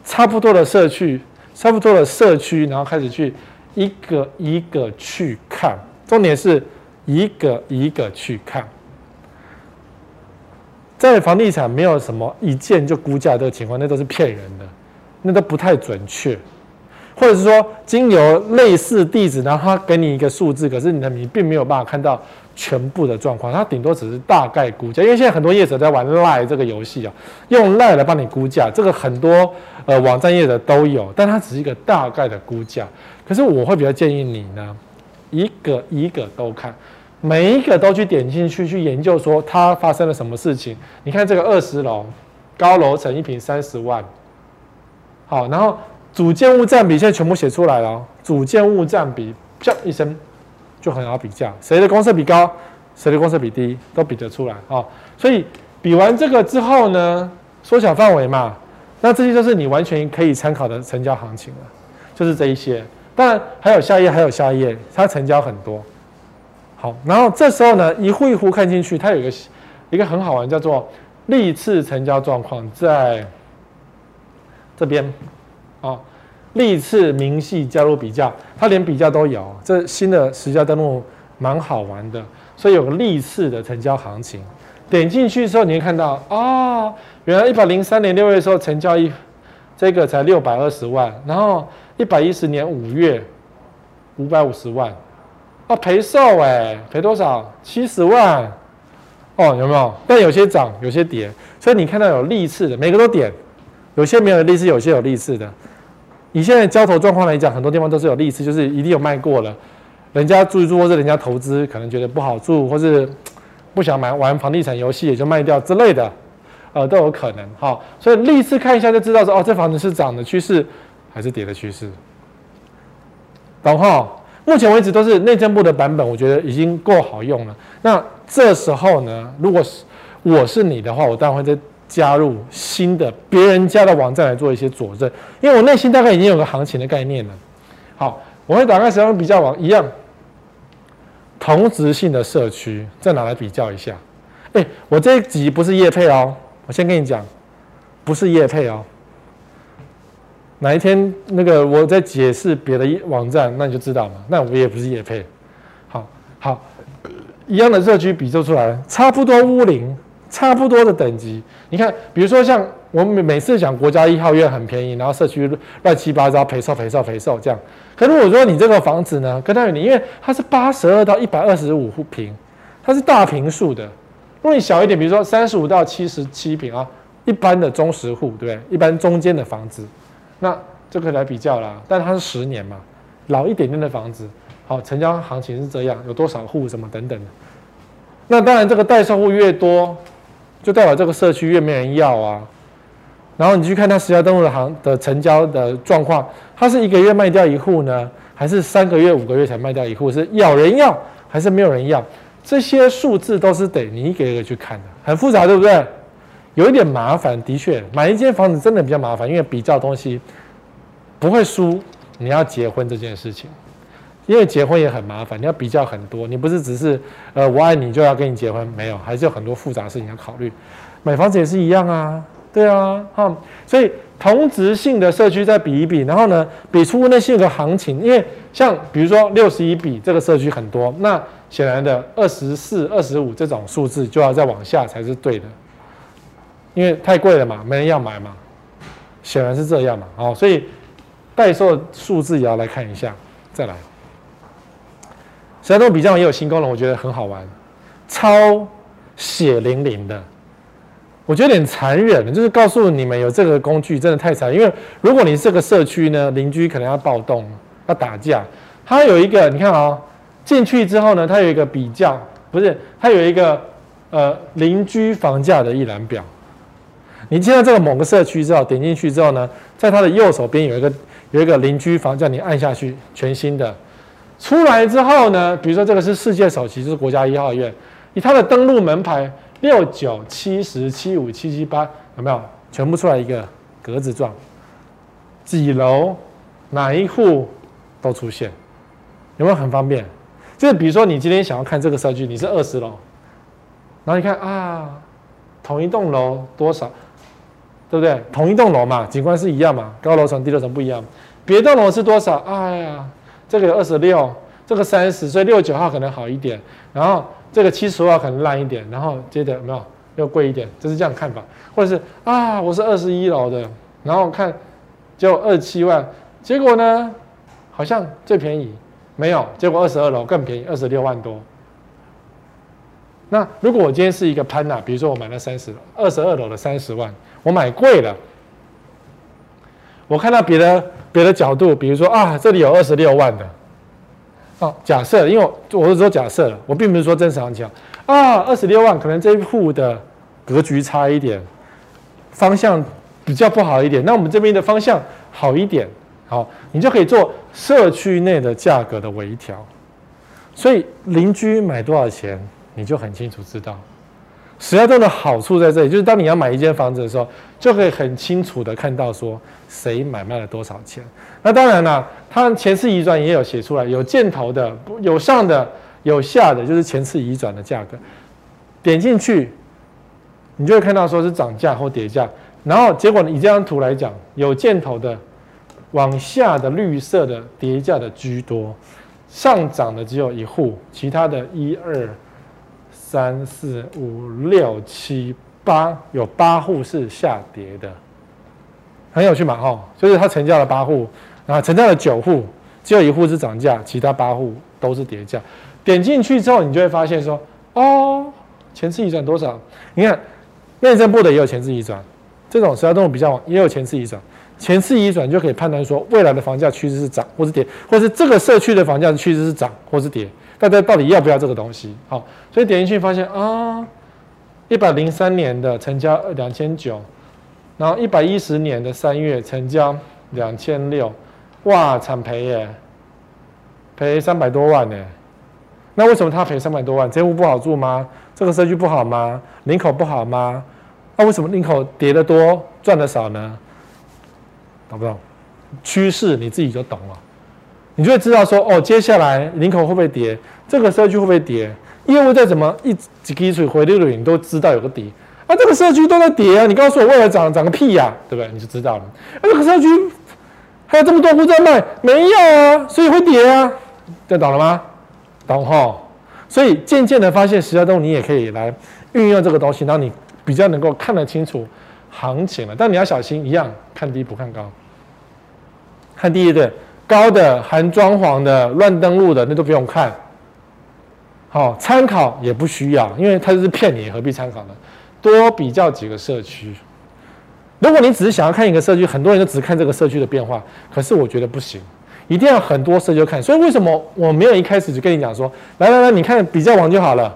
差不多的社区，差不多的社区，然后开始去。一个一个去看，重点是一个一个去看。在房地产没有什么一见就估价这个情况，那都是骗人的，那都不太准确。或者是说，经由类似地址，然后他给你一个数字，可是你的你并没有办法看到全部的状况，他顶多只是大概估价。因为现在很多业者在玩赖这个游戏啊，用赖来帮你估价，这个很多呃网站业者都有，但它只是一个大概的估价。可是我会比较建议你呢，一个一个都看，每一个都去点进去去研究，说它发生了什么事情。你看这个二十楼高楼层一坪三十万，好，然后。主建物占比现在全部写出来了，主建物占比啪一声就很好比价，谁的公设比高，谁的公设比低都比得出来啊。所以比完这个之后呢，缩小范围嘛，那这些就是你完全可以参考的成交行情了，就是这一些。当然还有下一页，还有下一页，它成交很多。好，然后这时候呢，一户一户看进去，它有一个一个很好玩，叫做历次成交状况，在这边。啊，历次明细加入比较，它连比较都有。这新的实价登录蛮好玩的，所以有个历次的成交行情。点进去之后，你会看到啊、原来一百零三年六月的时候成交一这个才六百二十万，然后一百一十年五月五百五十万，哦，赔售哎，赔多少？七十万，哦，有没有？但有些涨，有些跌，所以你看到有历次的，每个都点。有些没有历次，有些有历次的。以现在交投状况来讲，很多地方都是有历次，就是一定有卖过了，人家住一住或者人家投资，可能觉得不好住，或是不想买玩房地产游戏，也就卖掉之类的，呃，都有可能。好，所以历次看一下就知道说，哦，这房子是涨的趋势还是跌的趋势，懂哈？目前为止都是内政部的版本，我觉得已经够好用了。那这时候呢，如果是我是你的话，我当然会再加入新的别人家的网站来做一些佐证，因为我内心大概已经有个行情的概念了。好，我会打开实用比较网一样，同质性的社区再拿来比较一下。哎，我这一集不是叶配哦，我先跟你讲，不是叶配哦。哪一天那个我在解释别的网站，那你就知道嘛。那我也不是也配。好好，一样的社区比较出来，差不多屋龄，差不多的等级。你看，比如说像我们每次讲国家一号院很便宜，然后社区乱七八糟，赔售赔售赔售这样。可如果说你这个房子呢，跟它有你，因为它是八十二到一百二十五户坪，它是大平数的。如果你小一点，比如说三十五到七十七平啊，一般的中实户，对不对？一般中间的房子。那这个来比较啦，但它是十年嘛，老一点点的房子，好，成交行情是这样，有多少户什么等等的。那当然，这个待售户越多，就代表这个社区越没人要啊。然后你去看它实价登录的行的成交的状况，它是一个月卖掉一户呢，还是三个月、五个月才卖掉一户？是有人要还是没有人要？这些数字都是得你一个一个去看的，很复杂，对不对？有一点麻烦，的确，买一间房子真的比较麻烦，因为比较东西不会输。你要结婚这件事情，因为结婚也很麻烦，你要比较很多，你不是只是呃我爱你就要跟你结婚，没有，还是有很多复杂事情要考虑。买房子也是一样啊，对啊，哈，所以同质性的社区再比一比，然后呢，比出那些个行情，因为像比如说六十一比这个社区很多，那显然的二十四、二十五这种数字就要再往下才是对的。因为太贵了嘛，没人要买嘛，显然是这样嘛，哦，所以代售数字也要来看一下，再来。实际上比较也有新功能，我觉得很好玩，超血淋淋的，我觉得有点残忍，就是告诉你们有这个工具真的太残忍，因为如果你这个社区呢，邻居可能要暴动，要打架，它有一个，你看啊、进去之后呢，它有一个比较，不是，它有一个呃邻居房价的一览表。你进到这个某个社区之后，点进去之后呢，在它的右手边有一个有一个邻居房，叫你按下去，全新的。出来之后呢，比如说这个是世界首期，就是国家一号院，以它的登录门牌六九七十七五七七八，有没有？全部出来一个格子状，几楼哪一户都出现，有没有很方便？就是比如说你今天想要看这个社区，你是二十楼，然后你看啊，同一栋楼多少？对不对？同一栋楼嘛，景观是一样嘛，高楼层、低楼层不一样。别栋楼是多少？哎呀，这个有二十六，这个三十，所以六九号可能好一点。然后这个七十五号可能烂一点。然后接着有没有又贵一点？就是这样看法。或者是啊，我是二十一楼的，然后看就二十七万，结果呢好像最便宜没有，结果二十二楼更便宜，二十六万多。那如果我今天是一个潘娜，比如说我买了三十，二十二楼的三十万。我买贵了，我看到别的别的角度，比如说啊，这里有二十六万的，哦，假设，因为我我是说假设了，我并不是说真实行情啊，二十六万可能这一户的格局差一点，方向比较不好一点，那我们这边的方向好一点，好，你就可以做社区内的价格的微调，所以邻居买多少钱，你就很清楚知道。石家庄的好处在这里，就是当你要买一间房子的时候，就可以很清楚的看到说谁买卖了多少钱。那当然了，它前次移转也有写出来，有箭头的，有上的，有下的，就是前次移转的价格。点进去，你就会看到说是涨价或跌价。然后结果以这张图来讲，有箭头的往下的绿色的跌价的居多，上涨的只有一户，其他的一二。三四五六七八，有八户是下跌的，很有趣嘛？哈，就是它成交了八户，然后成交了九户，只有一户是涨价，其他八户都是跌价。点进去之后，你就会发现说，哦，前次移转多少？你看内政部的也有前次移转，这种实价登录比较也有前次移转，前次移转就可以判断说未来的房价趋势是涨或是跌，或是这个社区的房价趋势是涨或是跌。大家到底要不要这个东西？好，所以点进去发现啊，一百零三年的成交两千九，然后一百一十年的三月成交两千六，哇，惨赔耶！赔三百多万呢。那为什么他赔三百多万？这户不好住吗？这个社区不好吗？林口不好吗？那为什么林口跌得多，赚得少呢？懂不懂？趋势你自己就懂了，你就会知道说，哦，接下来领口会不会跌？这个社区会不会跌？业务再怎么一几滴水回流你都知道有个底。啊，这个社区都在跌啊，你告诉我未来涨涨个屁呀，对不对？你就知道了。啊，这个社区还有这么多户在卖，没有啊，所以会跌啊，这懂了吗？懂哈，所以渐渐的发现，实价登录你也可以来运用这个东西，然后你比较能够看得清楚行情了。但你要小心，一样看低不看高。看低对高的含装潢的乱登录的那都不用看，好，参考也不需要，因为它就是骗你，何必参考呢？多比较几个社区。如果你只是想要看一个社区，很多人就只看这个社区的变化，可是我觉得不行。一定要很多社区看，所以为什么我没有一开始就跟你讲说，来来来，你看比较网就好了？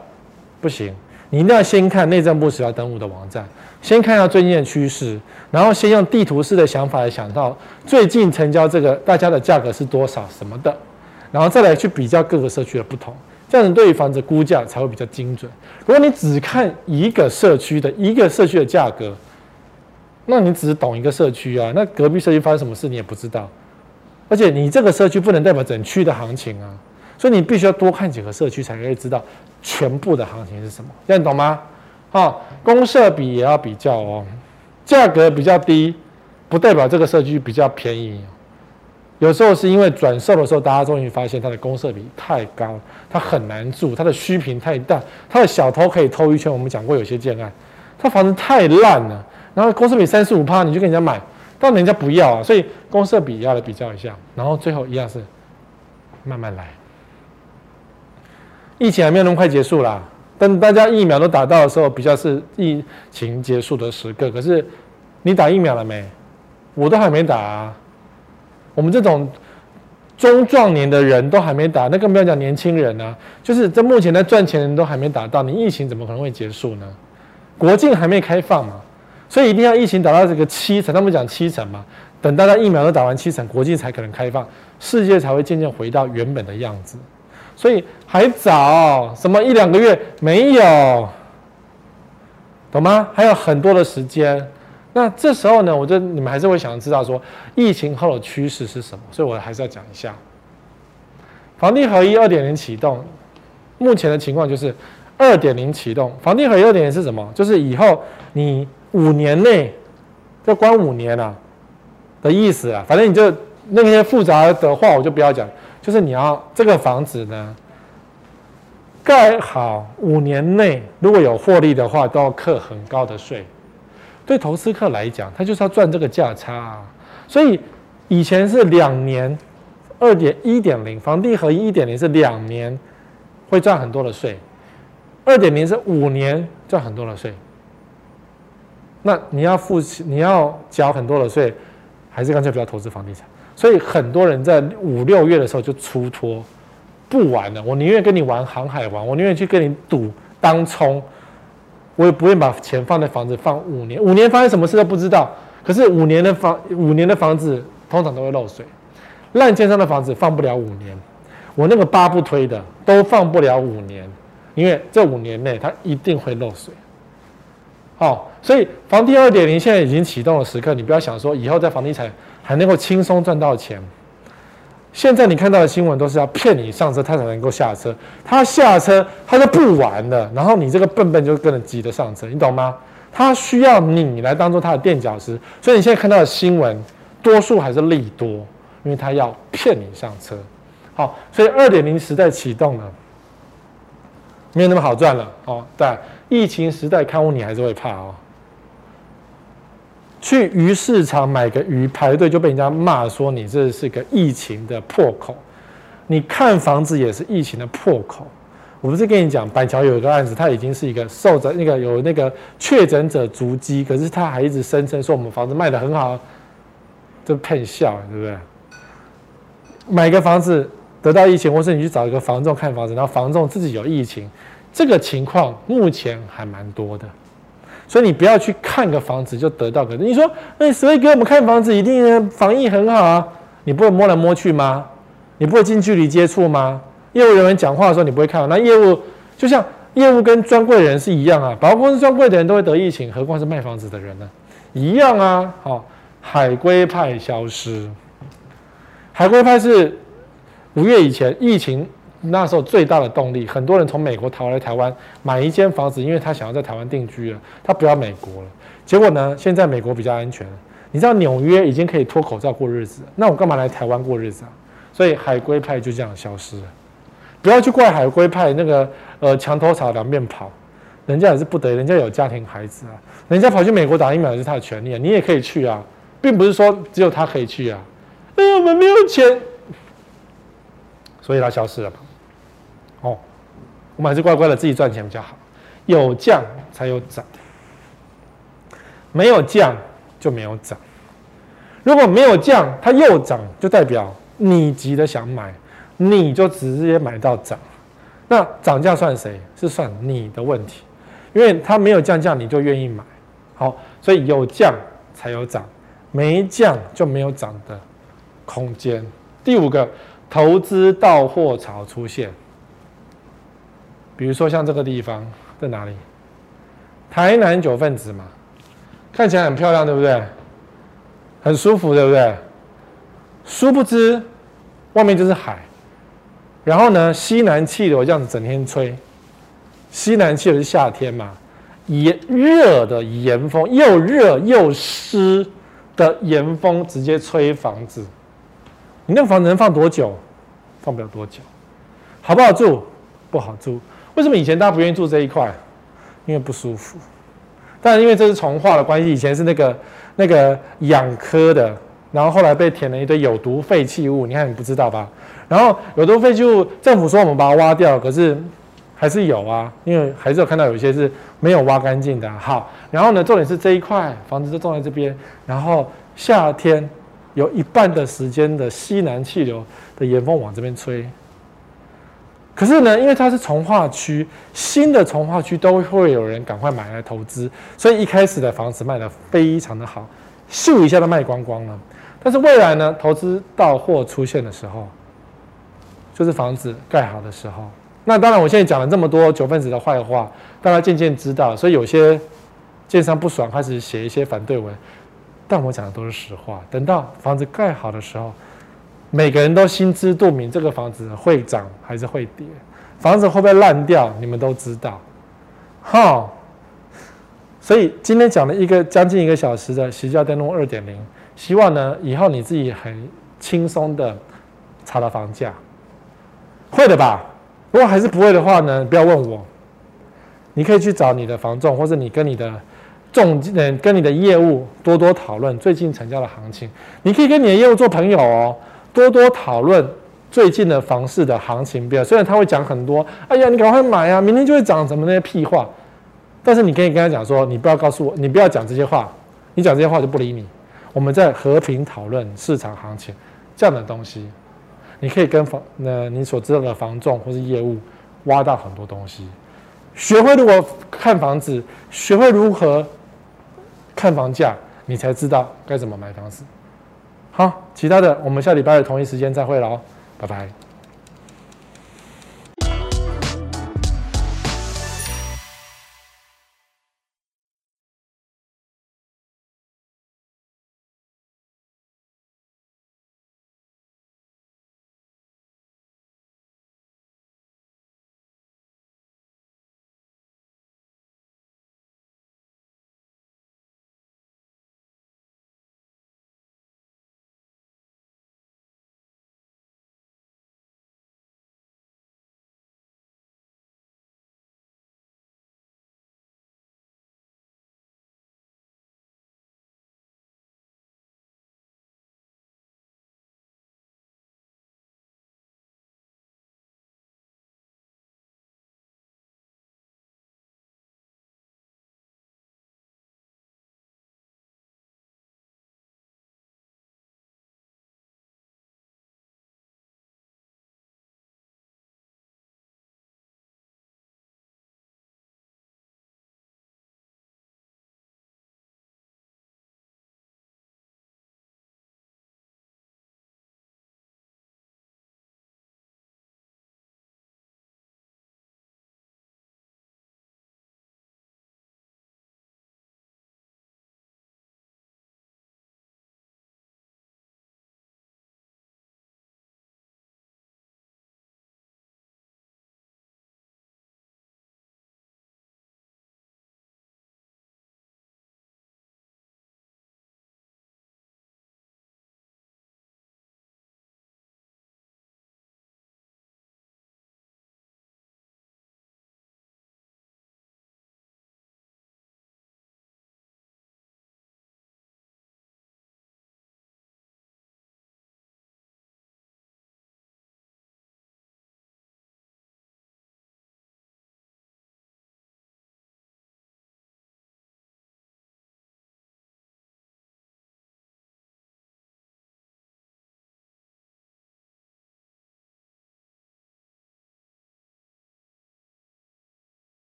不行，你一定要先看内政部实价登录的网站，先看一下最近的趋势，然后先用地图式的想法来想到最近成交这个大家的价格是多少什么的，然后再来去比较各个社区的不同，这样子对于房子估价才会比较精准。如果你只看一个社区的一个社区的价格，那你只懂一个社区啊，那隔壁社区发生什么事你也不知道。而且你这个社区不能代表整区的行情啊，所以你必须要多看几个社区，才可以知道全部的行情是什么。这样懂吗？啊，公设比也要比较哦，价格比较低，不代表这个社区比较便宜。有时候是因为转售的时候，大家终于发现它的公设比太高，它很难住，它的虚坪太大，它的小偷可以偷一圈。我们讲过有些建案，它房子太烂了，然后公设比三十五趴，你就跟人家买。但人家不要啊，所以公设比要来比较一下，然后最后一样是慢慢来。疫情还没有那么快结束啦，等大家疫苗都打到的时候，比较是疫情结束的时刻。可是你打疫苗了没？我都还没打啊。我们这种中壮年的人都还没打，那更不要讲年轻人啊。就是这目前在赚钱的人都还没打到，你疫情怎么可能会结束呢？国境还没开放嘛。所以一定要疫情打到这个七成，他们讲七成嘛，等大家疫苗都打完七成，国际才可能开放，世界才会渐渐回到原本的样子。所以还早，什么一两个月没有，懂吗？还有很多的时间。那这时候呢，我就你们还是会想知道说，疫情后的趋势是什么？所以我还是要讲一下，房地合一二点零启动，目前的情况就是二点零启动，房地合一二点零是什么？就是以后你。五年内，就关五年了的意思啊，反正你就那些复杂的话我就不要讲，就是你要这个房子呢盖好五年内，如果有获利的话，都要课很高的税。对投资客来讲，他就是要赚这个价差啊。所以以前是两年，二点一点零，房地合一一点零是两年会赚很多的税，二点零是五年赚很多的税。那你要付，你要缴很多的税，还是干脆不要投资房地产？所以很多人在五六月的时候就出脱，不玩了。我宁愿跟你玩航海王，我宁愿去跟你赌当冲，我也不会把钱放在房子放五年。五年发生什么事都不知道。可是五年的房，五年的房子通常都会漏水，烂建商的房子放不了五年。我那个八不推的都放不了五年，因为这五年内它一定会漏水。好。所以房地二点零现在已经启动的时刻，你不要想说以后在房地产还能够轻松赚到钱。现在你看到的新闻都是要骗你上车，他才能够下车。他下车他就不玩了，然后你这个笨笨就跟着急着上车，你懂吗？他需要你来当做他的垫脚石。所以你现在看到的新闻，多数还是利多，因为他要骗你上车。好，所以二点零时代启动了，没有那么好赚了哦。对，疫情时代看屋你还是会怕哦。去鱼市场买个鱼，排队就被人家骂说你这是个疫情的破口。你看房子也是疫情的破口。我不是跟你讲，板桥有一个案子，他已经是一个受着那个有那个确诊者足迹，可是他还一直声称说我们房子卖得很好，这骗笑，对不对？买个房子得到疫情，或是你去找一个房仲看房子，然后房仲自己有疫情，这个情况目前还蛮多的。所以你不要去看个房子就得到个，你说那谁给我们看房子一定防疫很好啊？你不会摸来摸去吗？你不会近距离接触吗？业务人员讲话的时候你不会看？那业务就像业务跟专柜的人是一样啊，保货公司专柜的人都会得疫情，何况是卖房子的人呢？一样啊。好，海归派消失，海归派是五月以前疫情那时候最大的动力，很多人从美国逃来台湾买一间房子，因为他想要在台湾定居了，他不要美国了。结果呢，现在美国比较安全，你知道纽约已经可以脱口罩过日子，那我干嘛来台湾过日子啊？所以海归派就这样消失了。不要去怪海归派那个呃墙头草两面跑，人家也是不得已，人家有家庭孩子啊，人家跑去美国打疫苗也是他的权利啊，你也可以去啊，并不是说只有他可以去啊。哎，我们没有钱，所以他消失了。我们还是乖乖的自己赚钱比较好。有降才有涨，没有降就没有涨。如果没有降，它又涨，就代表你急着想买，你就直接买到涨。那涨价算谁？是算你的问题，因为它没有降价，你就愿意买。好，所以有降才有涨，没降就没有涨的空间。第五个，投资到货潮出现。比如说像这个地方在哪里？台南九份子嘛，看起来很漂亮，对不对？很舒服，对不对？殊不知，外面就是海。然后呢，西南气流这样子整天吹，西南气流是夏天嘛，炎热的炎风，又热又湿的炎风直接吹房子。你那个房子能放多久？放不了多久。好不好住？不好住。为什么以前大家不愿意住这一块？因为不舒服。但因为这是从化的关系，以前是那个那个养科的，然后后来被填了一堆有毒废弃物。你看你不知道吧？然后有毒废弃物，政府说我们把它挖掉，可是还是有啊，因为还是有看到有些是没有挖干净的。好，然后呢，重点是这一块房子就种在这边，然后夏天有一半的时间的西南气流的炎风往这边吹。可是呢，因为它是从化区，新的从化区都会有人赶快买来投资，所以一开始的房子卖得非常的好，咻一下都卖光光了。但是未来呢，投资到货出现的时候，就是房子盖好的时候。那当然，我现在讲了这么多九份子的坏话，大家渐渐知道，所以有些建商不爽，开始写一些反对文。但我讲的都是实话。等到房子盖好的时候。每个人都心知肚明，这个房子会涨还是会跌，房子会不会烂掉，你们都知道，哈。所以今天讲了一个将近一个小时的实价登录二点零，希望呢以后你自己很轻松的查到房价，会的吧？如果还是不会的话呢，不要问我，你可以去找你的房仲，或者你跟你的仲嗯跟你的业务多多讨论最近成交的行情，你可以跟你的业务做朋友哦。多多讨论最近的房市的行情表，虽然他会讲很多，哎呀，你赶快买啊，明天就会涨什么那些屁话，但是你可以跟他讲说，你不要告诉我，你不要讲这些话，你讲这些话就不理你。我们在和平讨论市场行情这样的东西，你可以跟房那你所知道的房仲或是业务挖到很多东西，学会如何看房子，学会如何看房价，你才知道该怎么买房子。好，其他的我们下礼拜的同一时间再会了哦，拜拜。